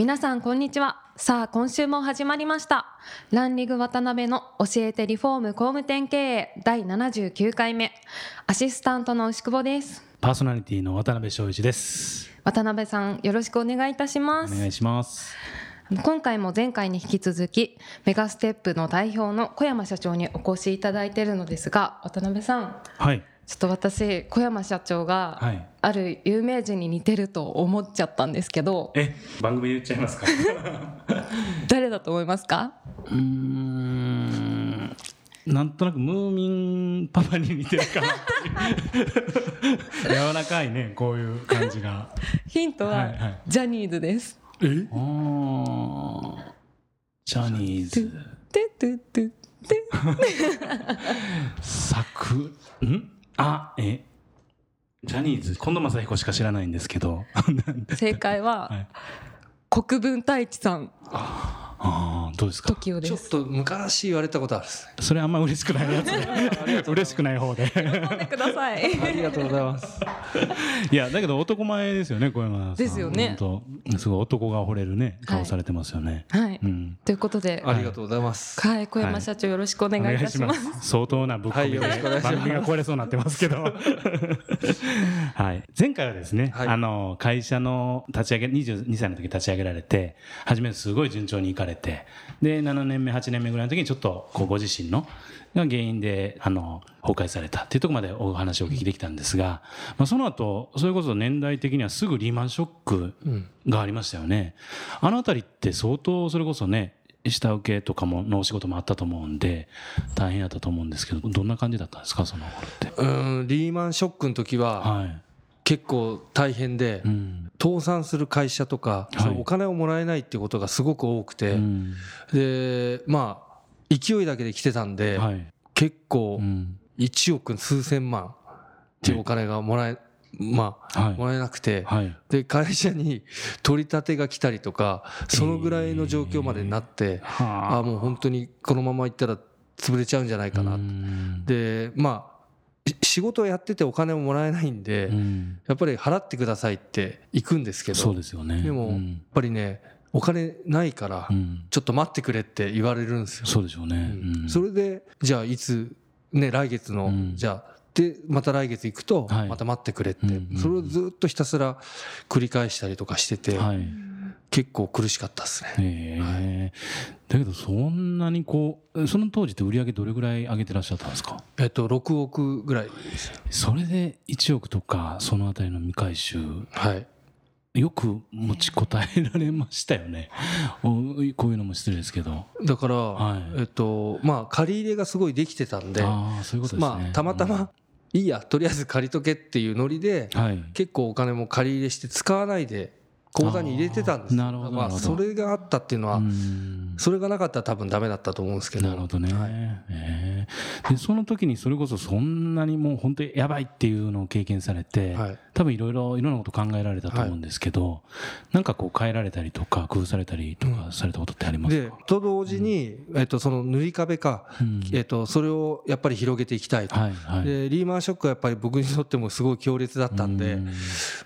皆さんこんにちはさあ今週も始まりましたランリグ渡辺の教えてリフォーム工務店経営第79回目アシスタントの牛久保ですパーソナリティの渡辺翔一です。渡辺さんよろしくお願いいたしますお願いします。今回も前回に引き続きメガステップの代表の小山社長にお越しいただいているのですが渡辺さんはい。ちょっと私小山社長がはい。ある有名人に似てると思っちゃったんですけどえ、番組で言っちゃいますか？誰だと思いますか？うーん。なんとなくムーミンパパに似てるかなっていう。柔らかいね、こういう感じが。ヒントは、はいはいジャニーズですえ？ジャニーズ。作。ん。あ、え？ジャニーズ。近藤正彦しか知らないんですけど。正解は、はい国分太一さんああ、どうですか？ちょっと昔言われたことあるです。ね。それあんま嬉しくないやつね。嬉しくない方で。飲んでください。ありがとうございます。いやだけど男前ですよね小山さん。ですよね。本当。すごい男が惚れるね顔されてますよね、はい、うん。ということで。ありがとうございます。はい。小山社長よろしくお願いいたします,、相当なぶっ込みで、はいよろしくお願いします。番組が壊れそうになってますけど。はい。前回はですね、はい。あの会社の立ち上げ22歳の時立ち上げられて初めすごい順調にいかれてで7年目8年目ぐらいの時にちょっとこうご自身のが原因であの崩壊されたっていうところまでお話をお聞きできたんですが、まあ、その後それこそ年代的にはすぐリーマンショックがありましたよね。あのあたりって相当それこそね下請けとかものお仕事もあったと思うんで大変だったと思うんですけどどんな感じだったんですかその頃って。うん、リーマンショックの時ははい結構大変でう、ん。倒産する会社とか、はい。お金をもらえないっていうことがすごく多くて、うん。で、まあ、勢いだけで来てたんで、はい。結構うん。1億数千万っていうお金がもらえ、まあ、はい。もらえなくて、はい。で、会社に取り立てが来たりとか、そのぐらいの状況までになって、はあ。もう本当にこのまま行ったら潰れちゃうんじゃないかなうん。でまあし仕事をやっててお金ももらえないんで、うん。やっぱり払ってくださいって行くんですけどそうですよね。でも、やっうんぱりねお金ないから、うん。ちょっと待ってくれって言われるんですよ。そうでしょうね、それでじゃあいつね来月の、うん。じゃあでまた来月行くとはい。また待ってくれって、それをずっとひたすら繰り返したりとかしてて、はい結構苦しかったですね。ええだけどそんなにこうその当時って売り上げどれぐらい上げてらっしゃったんですか？えっと6億ぐらい。それで1億とかそのあたりの未回収はい。よく持ちこたえられましたよね。おこういうのも失礼ですけど。だから、はい。えっとまあ借り入れがすごいできてたんで、ああそういうことですね。まあたまたまいいやとりあえず借りとけっていうノリで、うんはい。結構お金も借り入れして使わないで口座に入れてたんですなるほどまあそれがあったっていうのは、うん。それがなかったら多分ダメだったと思うんですけど。なるほどね、はい。ええでその時にそれこそそんなにもう本当にやばいっていうのを経験されて、はい。多分いろいろいろんなこと考えられたと思うんですけど、なんかこう変えられたりとか工夫されたりとかされたことってありますでか、と同時に、えっと、その塗り壁か、うん。えっと、それをやっぱり広げていきたいと、はいはい。でリーマンショックはやっぱり僕にとってもすごい強烈だったんで、うん。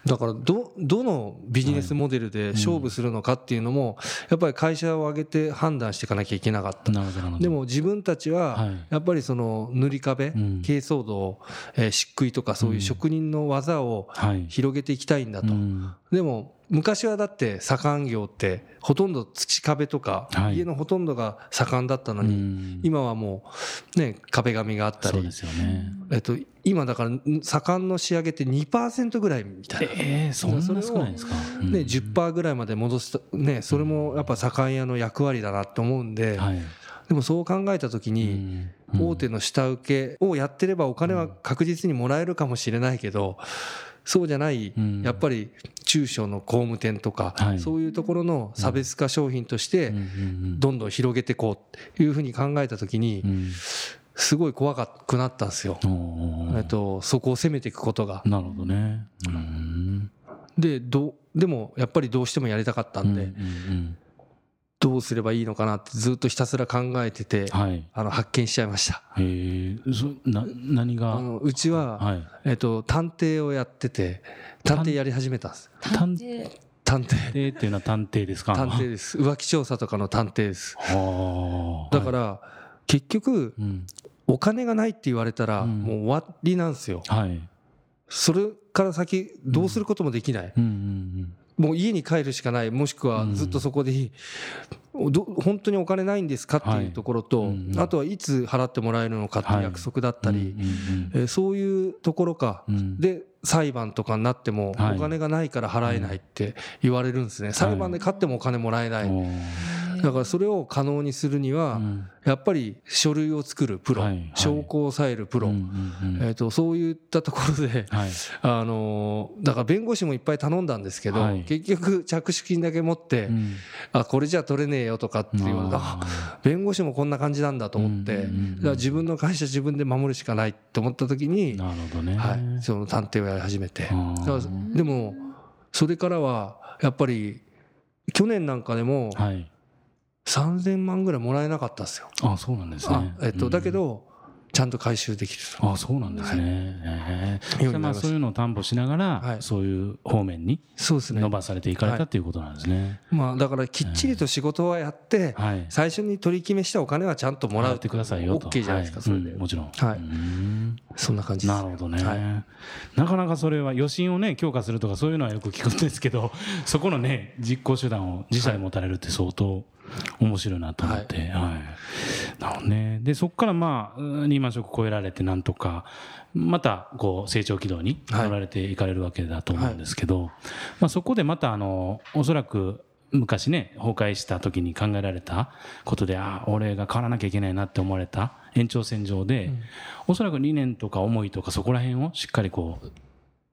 だからどどのビジネスモデルで勝負するのかっていうのもやっぱり会社を挙げて判断していかなきゃいけなかった。でも自分たちははい。やっぱりその塗り壁うん。珪藻土えー漆喰とかそういう職人の技をはい。広げていきたいんだと。うん。でも昔はだって左官業ってほとんど土壁とかはい。家のほとんどが左官だったのうにん。今はもうね壁紙があったり。そうですよね。えっと今だから左官の仕上げって2%ぐらいみたいな。ええそんな少ないんですか、うん。ね、10%ぐらいまで戻すと、ね、それもやっぱ左官屋の役割だなと思うんで、はい。でもそう考えた時うに、大手の下請けをやってればお金は確実にもらえるかもしれないけどそうじゃないうん。やっぱり中小の工務店とかはい。そういうところの差別化商品としてどんどん広げていこうっていうふうに考えた時にすごい怖くなったんですよ。えっとそこを攻めていくことが。なるほどね。うん。でどうでもやっぱりどうしてもやりたかったんでうんうんどうすればいいのかなってずっとひたすら考えててうんはい。あの発見しちゃいました。へえ、そな何が？あのうちは、はい。えっと、探偵をやってて探偵やり始めたんです探で探偵偵っていうのは探偵ですか？探偵です浮気調査とかの探偵ですはあ。だから、結局うん。お金がないって言われたらうんもう終わりなんですよはい。それから先どうすることもできない、うんうんもう家に帰るしかないもしくはずっとそこでいい、ど本当にお金ないんですかっていうところと、はいうん。あとはいつ払ってもらえるのかっていう約束だったり、うんうんえーそういうところか、うん。で裁判とかになってもはい。お金がないから払えないって言われるんですね、裁判で勝ってもお金もらえない、だからそれを可能にするには、うん。やっぱり書類を作るプロ、証拠を抑えるプロ、えー、とそういったところで、はい。あのーだから弁護士もいっぱい頼んだんですけど、はい。結局着手金だけ持って、うん。あこれじゃ取れねえよとかって言われたああ弁護士もこんな感じなんだと思って、自分の会社自分で守るしかないと思った時にー、なるほどね。はい、その探偵をやり始めて、でもそれからはやっぱり去年なんかでもはい。3000万ぐらいもらえなかったんですよ。あ、そうなんですあね。えっと、うんだけどちゃんと回収できるあそうなんですね。ええようになりまあそういうのを担保しながら、はい。そういう方面に伸ばされていかれたっていうことなんですね。まあだからきっちりと仕事はやって、はい。最初に取り決めしたお金はちゃんともらう。ってくださいよと。OK じゃないですか、はそれで、うんもちろん。はい。うんそんな感じです。なるほどね、はい。なかなかそれは余震をね強化するとかそういうのはよく聞くんですけどそこのね実行手段を自社で持たれるって相当面白いなと思って、はい。なるほどね。でそこからまあうんリーマンショック超えられてなんとかまたこう成長軌道に乗られていかれるわけだと思うんですけど、まあ、そこでまたあのおそらく昔ね崩壊した時に考えられたことでああ俺が変わらなきゃいけないなって思われた延長線上で、おそらく理念とか思いとかそこら辺をしっかりこ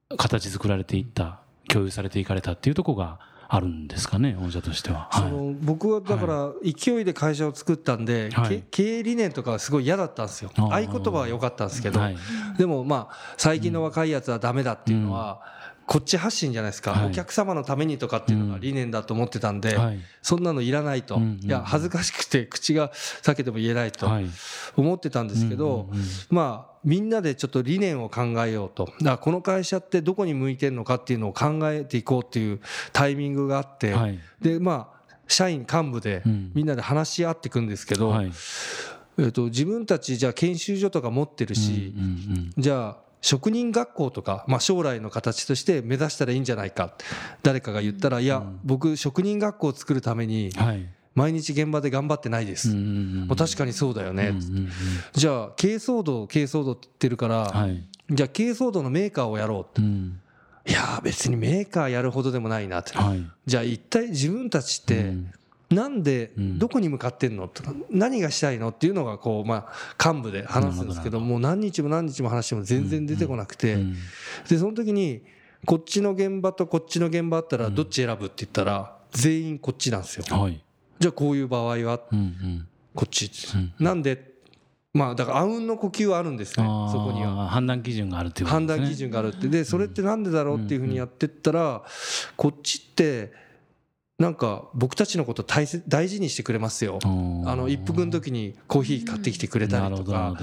う形作られていった共有されていかれたっていうところがあるんですかね御社としては。はい。その僕はだから勢いで会社を作ったんで、はい。け経営理念とかはすごい嫌だったんですよ。合言葉は良かったんですけど、はい。でもまあ最近の若いやつはダメだっていうのは、こっち発信じゃないですか、はい。お客様のためにとかっていうのが理念だと思ってたんで、はい。そんなのいらないと、うんうん。いや恥ずかしくて口が裂けても言えないとはい。思ってたんですけど、うんうんうん。まあみんなでちょっと理念を考えようと。だからこの会社ってどこに向いてるのかっていうのを考えていこうっていうタイミングがあって、はい。でまあ社員幹部でうん。みんなで話し合っていくんですけど、はい。えっと自分たちじゃあ研修所とか持ってるし、うんうんじゃあ職人学校とか、まあ、将来の形として目指したらいいんじゃないか。誰かが言ったらいや僕職人学校を作るためにうんはい毎日現場で頑張ってないです、う確かにそうだよね、じゃあ軽装度軽装度って言ってるから、はい。じゃあ軽装度のメーカーをやろううん。いやー別にメーカーやるほどでもないなって、はい。じゃあ一体自分たちってうん。なんでうん。どこに向かってんの？とか何がしたいのっていうのがこうまあ幹部で話すんですけどもう何日も何日も話しても全然出てこなくて。うんでその時にこっちの現場とこっちの現場あったらどっち選ぶって言ったら全員こっちなんですよ。はいじゃあこういう場合はこっちうんなんでまあだからあうんの呼吸はあるんですねそこには。判断基準があるっていうこと判ですね。断基準があるって。でそれってなんでだろうっていうふうにやってったらこっちってなんか僕たちのこと大切大事にしてくれますよ。あの一服の時にコーヒー買ってきてくれたりとか。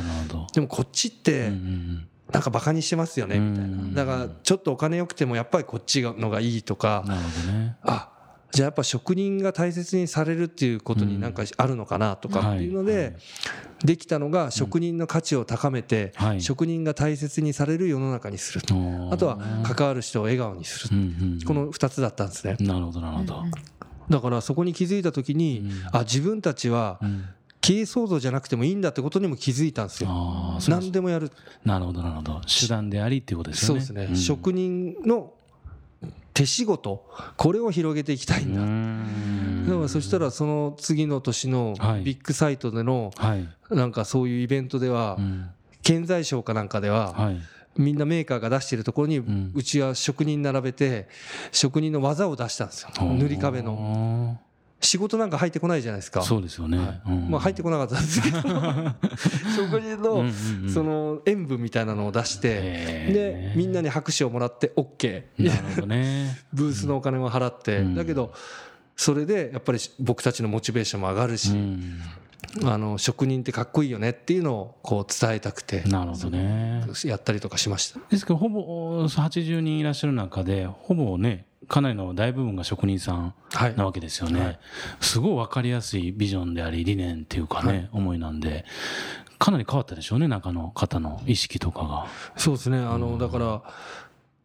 でもこっちってんなんかバカにしてますよねみたいうんなだからちょっとお金良くてもやっぱりこっちのがいいとか。うんなるほどね。あじゃあやっぱ職人が大切にされるっていうことになんかあるのかなとかっていうのはい。でできたのが職人の価値を高めてはい。職人が大切にされる世の中にするおー。あとは関わる人を笑顔にするうんうんこの2つだったんですね。なるほどなるほど。だからそこに気づいた時にうん。あ自分たちはうん。経営創造じゃなくてもいいんだってことにも気づいたんですよ。ああそう何でもやる。なるほどなるほど。手段でありっていうことですよね。そうですね、ん。職人の手仕事これを広げていきたいんだ、ん。だからそしたらその次の年のはい。ビッグサイトでのはい、なんかそういうイベントではうん。建材賞かなんかでははい、みんなメーカーが出してるところにん。うちは職人並べて職人の技を出したんですよ。塗り壁のの仕事なんか入ってこないじゃないですか。そうですよね、はい。うんまあ入ってこなかったんですけど 職人うんのその演舞みたいなのを出してでみんなに拍手をもらって OK なるほどね。ブースのお金も払って。うん。だけどそれでやっぱり僕たちのモチベーションも上がるうしん。あの職人ってかっこいいよねっていうのをこう伝えたくてなるほどね。やったりとかしました。ですけどほぼ80人いらっしゃる中でほぼねかなりの大部分が職人さんはい。なわけですよね、はい。すごい分かりやすいビジョンであり理念っていうかね、はい。思いなんでかなり変わったでしょうね中の方の意識とかが。そうですね。あのだから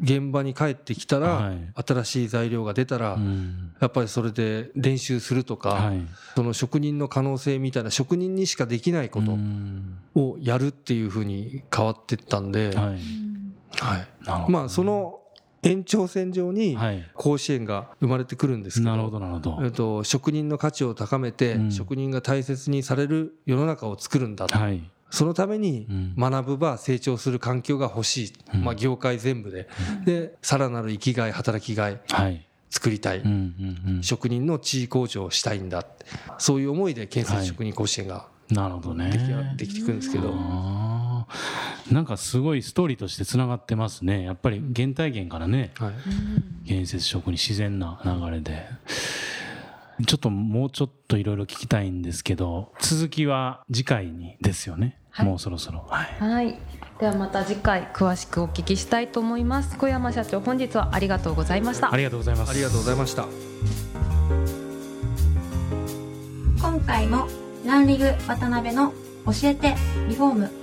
現場に帰ってきたらはい。新しい材料が出たらうん。やっぱりそれで練習するとか、はい。その職人の可能性みたいな職人にしかできないこうとん。をやるっていうふうに変わってったんで、はい。はい。まあその延長線上にはい。甲子園が生まれてくるんですけど,、なるほどなるほど。えっと、職人の価値を高めて、うん。職人が大切にされる世の中を作るんだと、はい。そのためにうん。学ぶ場成長する環境が欲しい、うん。まあ、業界全部で、でさらなる生きがい働きがいはい。作りたい、うんうんうん。職人の地位向上をしたいんだ。そういう思いで建設職人甲子園がなるほどね。でき,、できてくるんですけど、なんかすごいストーリーとしてつながってますね。やっぱり原体験からね。はい、建設職に自然な流れで。ちょっともうちょっといろいろ聞きたいんですけど続きは次回にですよね、はい。もうそろそろ。はい。はい。ではまた次回詳しくお聞きしたいと思います。小山社長本日はありがとうございました。ありがとうございます。ありがとうございました。今回もランリグ渡辺の教えてリフォーム